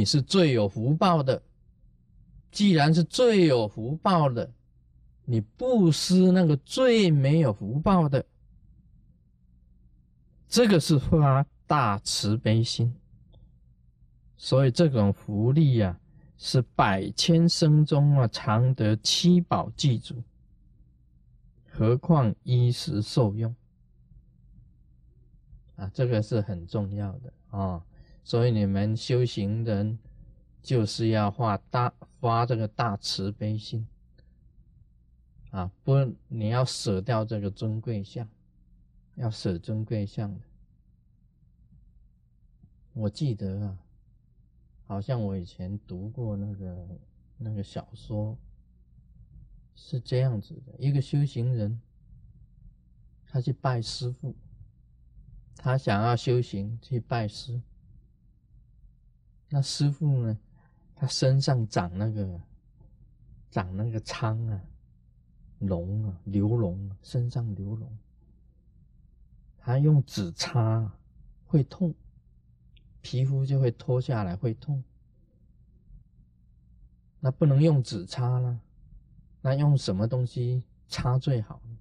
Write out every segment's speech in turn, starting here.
你是最有福报的。既然是最有福报的，你不施那个最没有福报的，这个是发大慈悲心。所以这种福利呀，是百千生中啊常得七宝记住，何况衣食受用啊，这个是很重要的啊。所以你们修行人就是要发大发这个大慈悲心啊，不，你要舍掉这个尊贵相，要舍尊贵相。我记得啊，好像我以前读过那个那个小说，是这样子的：一个修行人，他去拜师傅，他想要修行去拜师。那师傅呢？他身上长那个，长那个疮啊，脓啊，流脓，身上流脓。他用纸擦，会痛，皮肤就会脱下来，会痛。那不能用纸擦了，那用什么东西擦最好呢？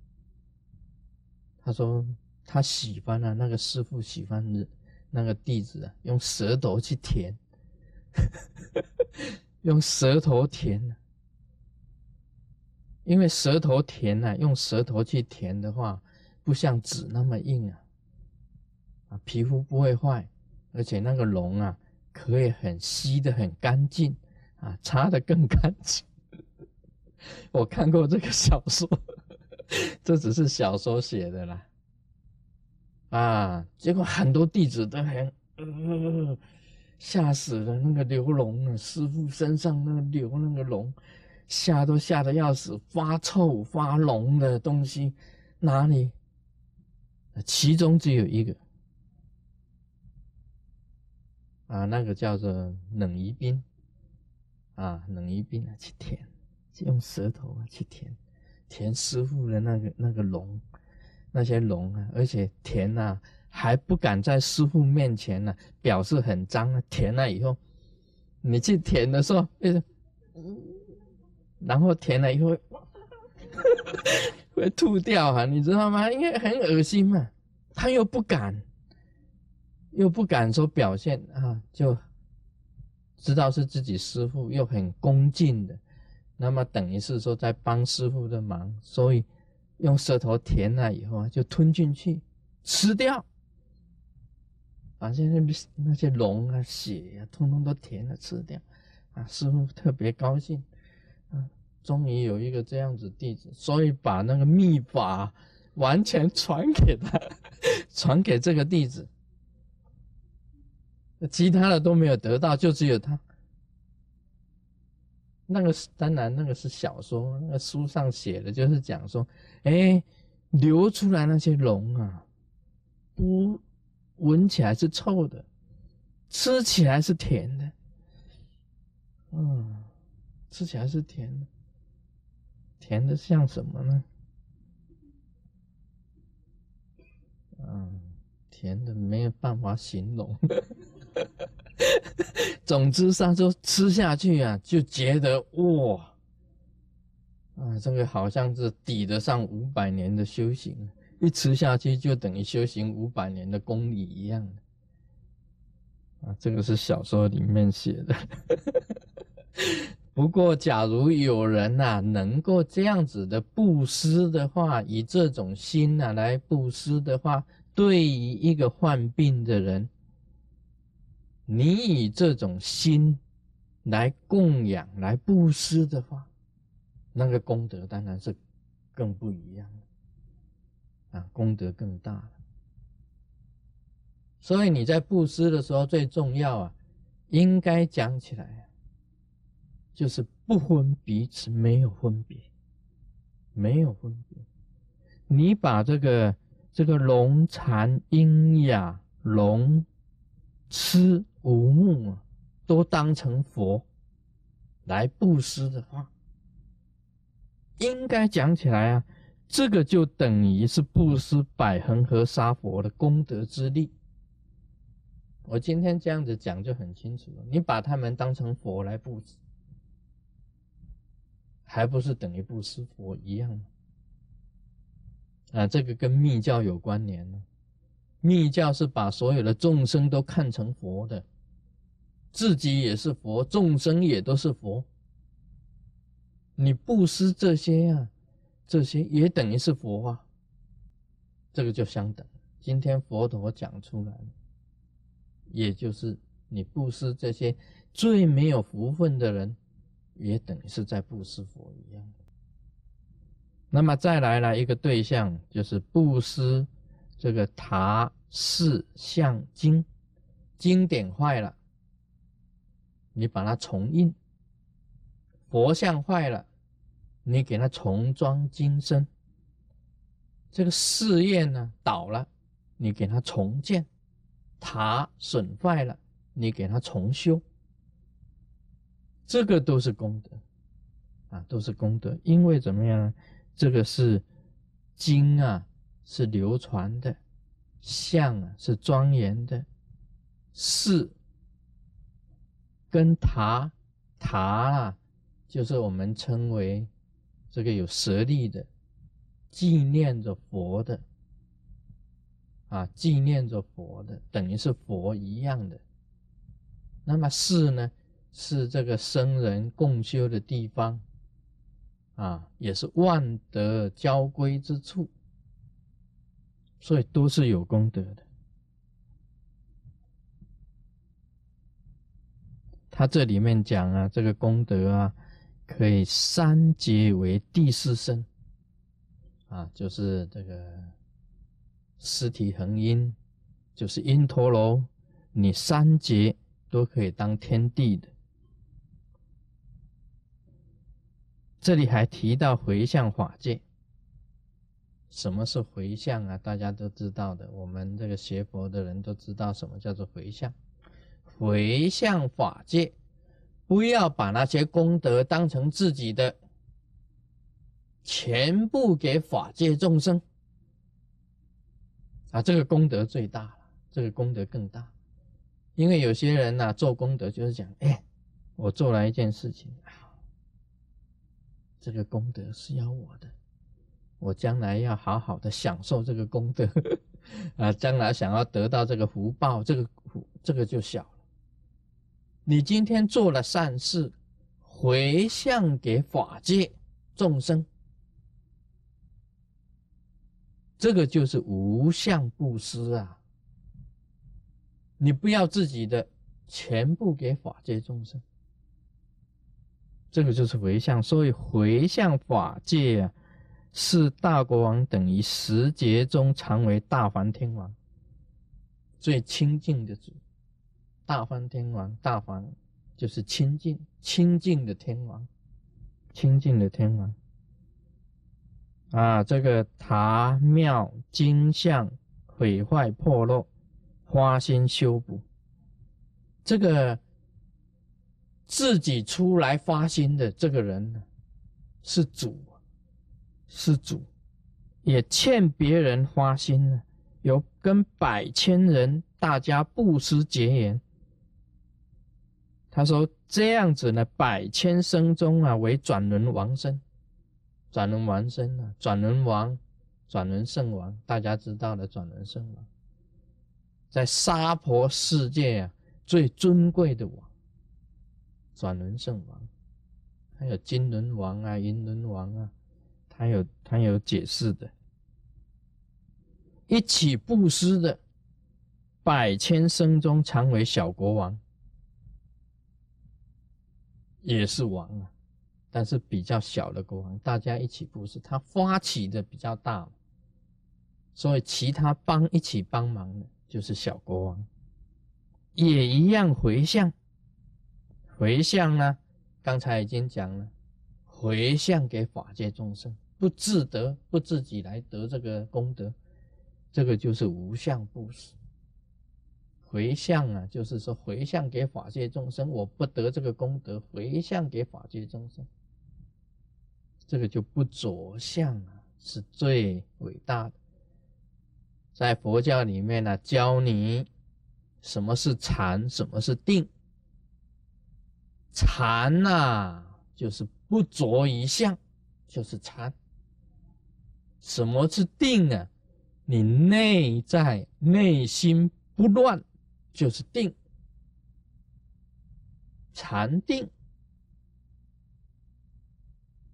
他说他喜欢啊，那个师傅喜欢那个弟子啊，用舌头去舔。用舌头舔，因为舌头甜呢，用舌头去舔的话，不像纸那么硬啊，啊，皮肤不会坏，而且那个脓啊，可以很吸的很干净啊，擦的更干净。我看过这个小说，这只是小说写的啦，啊，结果很多弟子都很。吓死了！那个流龙啊，师傅身上那个流那个龙，吓都吓得要死，发臭发脓的东西哪里？其中只有一个啊，那个叫做冷宜冰啊，冷宜冰啊，去舔，用舌头啊去舔，舔师傅的那个那个龙，那些龙啊，而且舔啊。还不敢在师傅面前呢，表示很脏啊。填了以后，你去填的时候，然后填了以后 会吐掉啊，你知道吗？因为很恶心嘛。他又不敢，又不敢说表现啊，就知道是自己师傅，又很恭敬的，那么等于是说在帮师傅的忙，所以用舌头舔了以后啊，就吞进去吃掉。把现在那些龙啊、血呀，通通都填了吃掉，啊，师傅特别高兴，啊，终于有一个这样子弟子，所以把那个秘法完全传给他，传给这个弟子，其他的都没有得到，就只有他。那个是当然，那个是小说，那个书上写的，就是讲说，哎，流出来那些龙啊，不。闻起来是臭的，吃起来是甜的。嗯，吃起来是甜的，甜的像什么呢？嗯，甜的没有办法形容。总之上就吃下去啊，就觉得哇，啊，这个好像是抵得上五百年的修行。一吃下去就等于修行五百年的功力一样啊！这个是小说里面写的。不过，假如有人呐能够这样子的布施的话，以这种心呐来布施的话，对于一个患病的人，你以这种心来供养、来布施的话，那个功德当然是更不一样。啊，功德更大了。所以你在布施的时候，最重要啊，应该讲起来，就是不分彼此，没有分别，没有分别。你把这个这个龙禅阴雅龙痴无目啊，都当成佛来布施的话，应该讲起来啊。这个就等于是布施百恒河沙佛的功德之力，我今天这样子讲就很清楚了，你把他们当成佛来布施，还不是等于布施佛一样吗？啊，这个跟密教有关联呢。密教是把所有的众生都看成佛的，自己也是佛，众生也都是佛。你布施这些呀，这些也等于是佛啊，这个就相等。今天佛陀讲出来，也就是你布施这些最没有福分的人，也等于是在布施佛一样。那么再来了一个对象，就是布施这个塔寺像经经典坏了，你把它重印；佛像坏了，你给它重装金身。这个寺院呢倒了，你给它重建；塔损坏了，你给它重修。这个都是功德啊，都是功德。因为怎么样呢？这个是经啊，是流传的；相啊，是庄严的；寺跟塔塔啊，就是我们称为这个有舍利的，纪念着佛的啊，纪念着佛的，等于是佛一样的。那么寺呢，是这个僧人共修的地方。啊，也是万德交归之处，所以都是有功德的。他这里面讲啊，这个功德啊，可以三劫为第四生，啊，就是这个尸体恒阴，就是阴陀罗，你三劫都可以当天地的。这里还提到回向法界，什么是回向啊？大家都知道的，我们这个学佛的人都知道什么叫做回向。回向法界，不要把那些功德当成自己的，全部给法界众生啊！这个功德最大了，这个功德更大，因为有些人呢做功德就是讲，哎，我做了一件事情啊。这个功德是要我的，我将来要好好的享受这个功德 啊！将来想要得到这个福报，这个福这个就小。你今天做了善事，回向给法界众生，这个就是无相布施啊！你不要自己的，全部给法界众生。这个就是回向，所以回向法界啊，是大国王等于十劫中常为大梵天王最亲近的主。大梵天王，大梵就是清净、清净的天王，清净的天王啊。这个塔庙金像毁坏破落，花心修补，这个。自己出来发心的这个人呢，是主，是主，也欠别人发心呢，有跟百千人大家布施结缘。他说这样子呢，百千生中啊，为转轮王身，转轮王身啊，转轮王，转轮圣王，大家知道的转轮圣王，在娑婆世界啊，最尊贵的王。转轮圣王，还有金轮王啊、银轮王啊，他有他有解释的。一起布施的百千生中常为小国王，也是王啊，但是比较小的国王，大家一起布施，他发起的比较大，所以其他帮一起帮忙的就是小国王，也一样回向。回向呢？刚才已经讲了，回向给法界众生，不自得，不自己来得这个功德，这个就是无相布施。回向啊，就是说回向给法界众生，我不得这个功德，回向给法界众生，这个就不着相啊，是最伟大的。在佛教里面呢，教你什么是禅？什么是定？禅呐，就是不着一相，就是禅。什么是定啊？你内在内心不乱，就是定。禅定，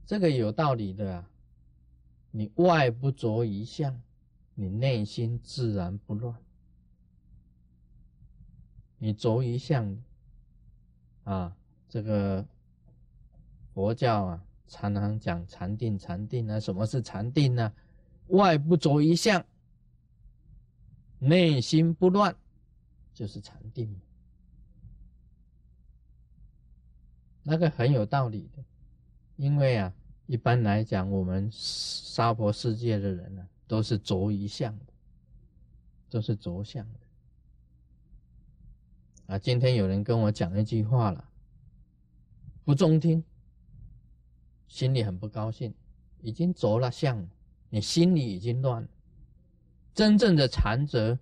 这个有道理的啊。你外不着一相，你内心自然不乱。你着一相啊，这个佛教啊，常常讲禅定，禅定啊，什么是禅定呢？外不着一相，内心不乱，就是禅定。那个很有道理的，因为啊，一般来讲，我们娑婆世界的人呢，都是着一相的，都是着相的。啊，今天有人跟我讲一句话了，不中听，心里很不高兴，已经着了相。你心里已经乱了，真正的禅者，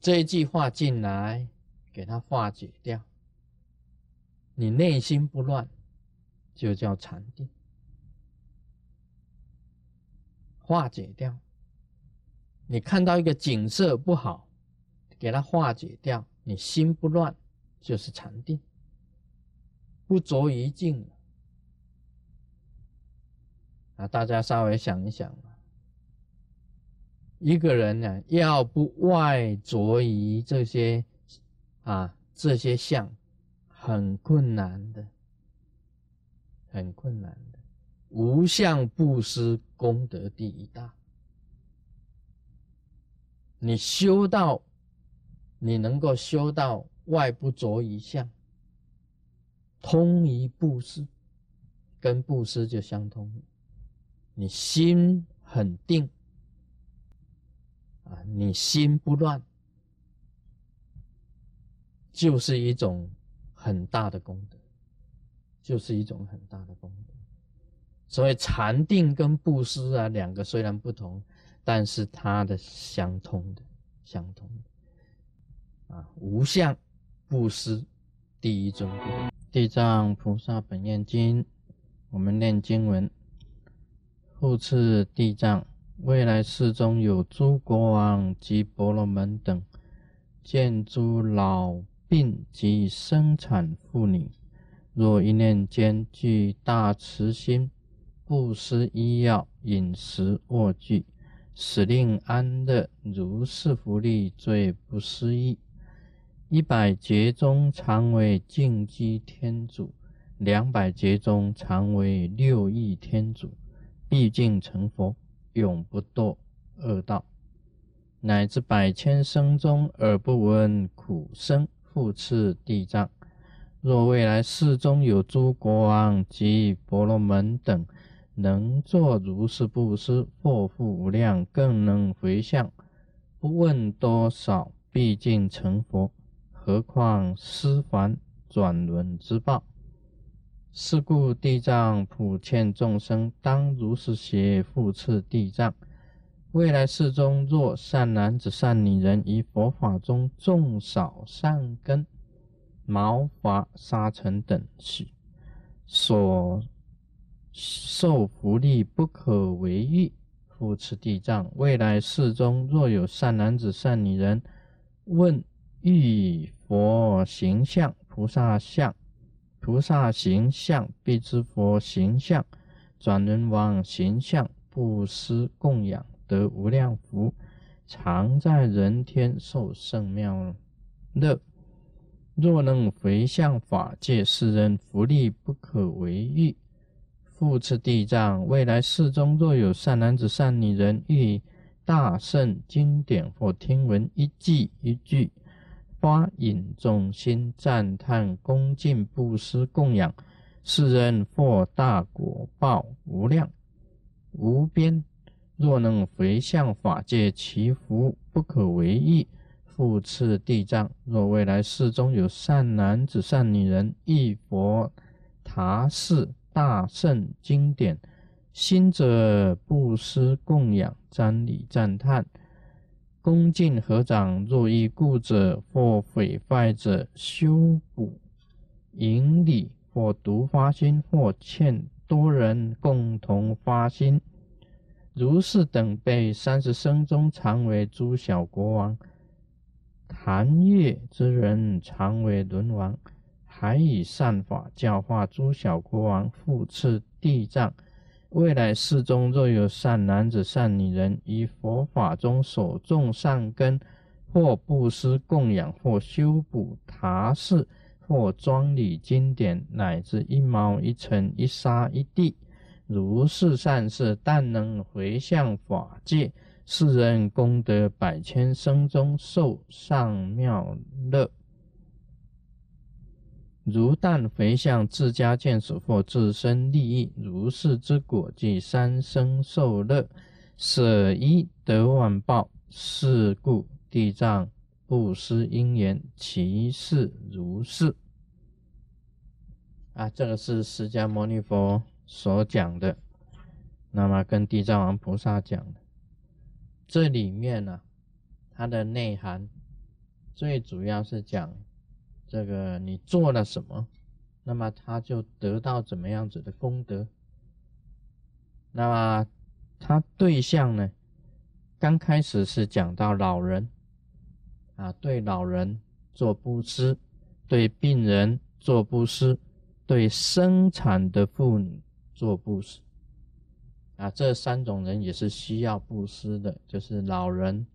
这一句话进来，给他化解掉，你内心不乱，就叫禅定。化解掉，你看到一个景色不好，给它化解掉，你心不乱，就是禅定，不着于境。啊，大家稍微想一想。一个人呢，要不外着于这些啊这些相，很困难的，很困难的。无相布施功德第一大。你修到，你能够修到外不着于相，通于布施，跟布施就相通。你心很定。啊，你心不乱，就是一种很大的功德，就是一种很大的功德。所以禅定跟布施啊，两个虽然不同，但是它的相通的，相通的。啊，无相布施第一尊，地藏菩萨本愿经，我们念经文，复次地藏。未来世中有诸国王及婆罗门等，见诸老病及生产妇女，若一念间具大慈心，布施医药、饮食、卧具，使令安乐，如是福利最不思议。一百劫中常为净居天主，两百劫中常为六亿天主，毕竟成佛。永不堕恶道，乃至百千生中而不闻苦声，复次地藏。若未来世中有诸国王及婆罗门等，能作如是布施，获福无量，更能回向，不问多少，毕竟成佛。何况施凡转轮之报？是故地藏普劝众生，当如是邪复次地藏。未来世中，若善男子、善女人于佛法中种少善根，毛发、沙尘等许，所受福利不可为喻。复次地藏。未来世中，若有善男子、善女人，问遇佛形象、菩萨像。菩萨形象，必知佛形象；转轮王形象，布施供养得无量福，常在人天受圣妙乐。若能回向法界世人，福利不可为喻。复次地藏，未来世中，若有善男子、善女人，欲大圣经典或听闻一句一句。发引众心赞叹恭敬布施供养，世人获大果报无量无边。若能回向法界，其福不可为意。复次地藏，若未来世中有善男子、善女人，忆佛塔寺大圣经典，心者布施供养瞻礼赞叹。恭敬合掌，若遇故者或毁坏者，修补引礼，或独发心，或欠多人共同发心。如是等辈三十生中，常为诸小国王；谈业之人，常为轮王。还以善法教化诸小国王，复赐地藏。未来世中，若有善男子、善女人，以佛法中所种善根，或布施供养，或修补塔寺，或装理经典，乃至一毛一尘、一沙一地，如是善事，但能回向法界，世人功德百千生中受上妙乐。如但回向自家眷属或自身利益，如是之果，即三生受乐，舍一得万报。是故地藏不施因缘，其事如是。啊，这个是释迦牟尼佛所讲的，那么跟地藏王菩萨讲的，这里面呢，它的内涵最主要是讲。这个你做了什么，那么他就得到怎么样子的功德。那么他对象呢？刚开始是讲到老人啊，对老人做布施，对病人做布施，对生产的妇女做布施啊，这三种人也是需要布施的，就是老人、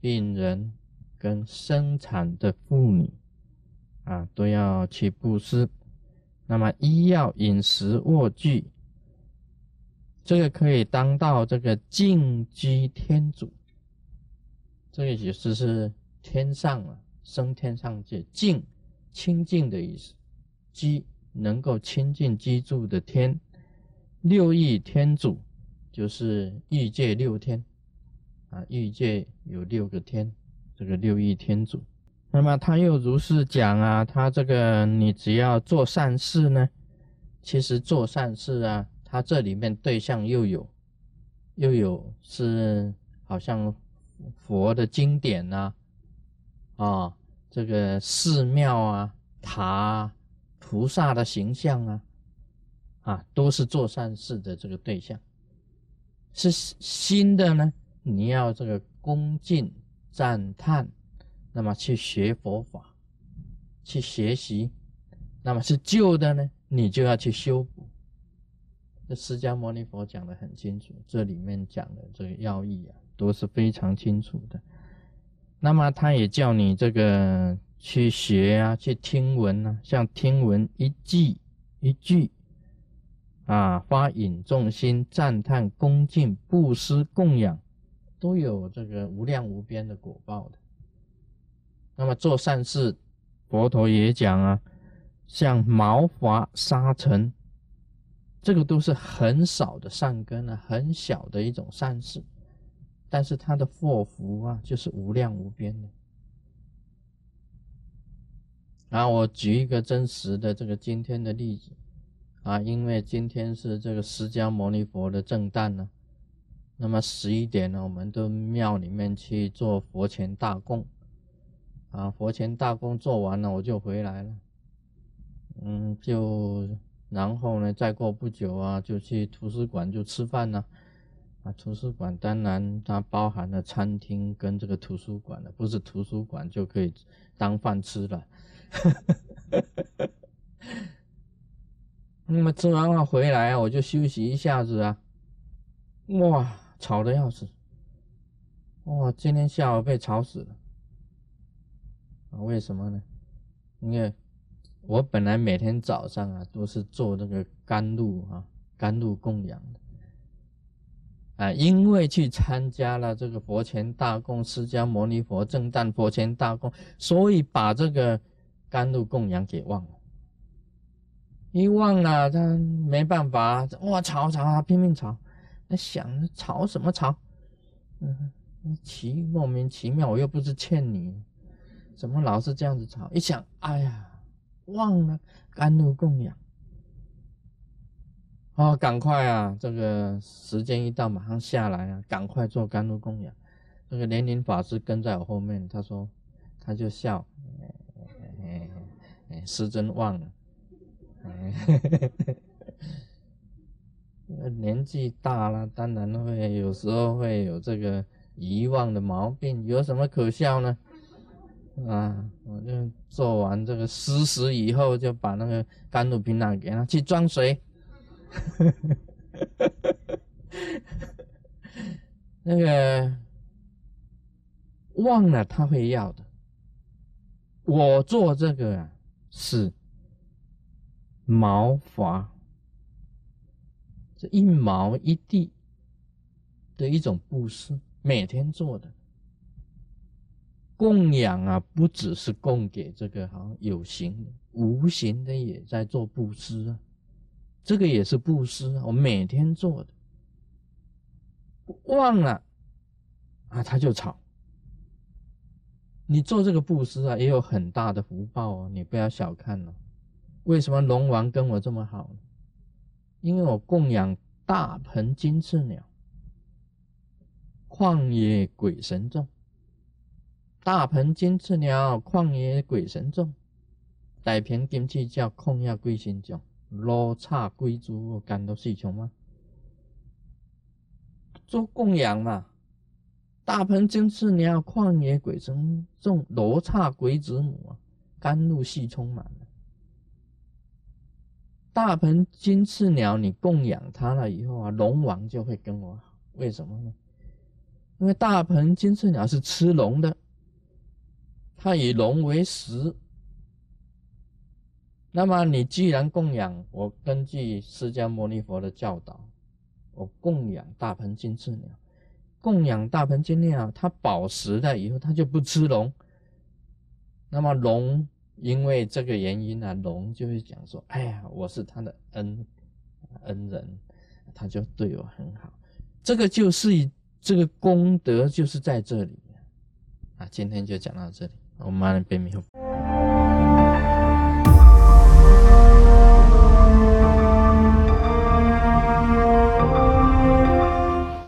病人跟生产的妇女。啊，都要去布施。那么医药、饮食、卧具，这个可以当到这个净居天主。这个意思是天上啊，升天上界，净清净的意思，居能够清净居住的天。六亿天主就是欲界六天啊，欲界有六个天，这个六亿天主。那么他又如是讲啊，他这个你只要做善事呢，其实做善事啊，他这里面对象又有，又有是好像佛的经典呐，啊，这个寺庙啊、塔、菩萨的形象啊，啊，都是做善事的这个对象。是新的呢，你要这个恭敬赞叹。那么去学佛法，去学习，那么是旧的呢，你就要去修补。这释迦牟尼佛讲的很清楚，这里面讲的这个要义啊，都是非常清楚的。那么他也叫你这个去学啊，去听闻啊，像听闻一句一句啊，发引众心，赞叹恭敬，布施供养，都有这个无量无边的果报的。那么做善事，佛陀也讲啊，像毛发沙尘，这个都是很少的善根啊，很小的一种善事，但是它的祸福啊，就是无量无边的。啊，我举一个真实的这个今天的例子啊，因为今天是这个释迦牟尼佛的正诞呢，那么十一点呢，我们到庙里面去做佛前大供。啊，佛前大功做完了，我就回来了。嗯，就然后呢，再过不久啊，就去图书馆就吃饭了。啊，图书馆当然它包含了餐厅跟这个图书馆了，不是图书馆就可以当饭吃了。那么吃完饭回来啊，我就休息一下子啊。哇，吵得要死！哇，今天下午被吵死了。啊，为什么呢？因为我本来每天早上啊都是做那个甘露啊，甘露供养的啊，因为去参加了这个佛前大供，释迦牟尼佛正诞佛前大供，所以把这个甘露供养给忘了。一忘了，他没办法，哇，吵吵，他拼命吵，他想吵什么吵？嗯，奇莫名其妙，我又不是欠你。怎么老是这样子吵？一想，哎呀，忘了甘露供养，哦，赶快啊！这个时间一到，马上下来啊，赶快做甘露供养。那个莲林法师跟在我后面，他说，他就笑，哎哎，师尊忘了，年纪大了，当然会有时候会有这个遗忘的毛病，有什么可笑呢？啊，我就做完这个施食以后，就把那个甘露瓶拿给他去装水。那个忘了他会要的。我做这个啊，是毛发，这一毛一地的一种布施，每天做的。供养啊，不只是供给这个哈有形，无形的也在做布施啊。这个也是布施啊，我每天做的。忘了啊，他就吵。你做这个布施啊，也有很大的福报哦，你不要小看了。为什么龙王跟我这么好呢？因为我供养大鹏金翅鸟、旷野鬼神众。大鹏金翅鸟、旷野鬼神众、大片金翅叫旷野鬼神众、罗刹鬼族感到四穷吗？做供养嘛。大鹏金翅鸟、旷野鬼神众、罗刹鬼子母啊，甘露系充满了。大鹏金翅鸟，你供养它了以后啊，龙王就会跟我好。为什么呢？因为大鹏金翅鸟是吃龙的。它以龙为食，那么你既然供养我，根据释迦牟尼佛的教导，我供养大鹏金翅鸟，供养大鹏金翅鸟，它饱食了以后，它就不吃龙。那么龙因为这个原因呢，龙就会讲说：“哎呀，我是他的恩恩人，他就对我很好。”这个就是这个功德，就是在这里。啊，今天就讲到这里。我妈那边没有。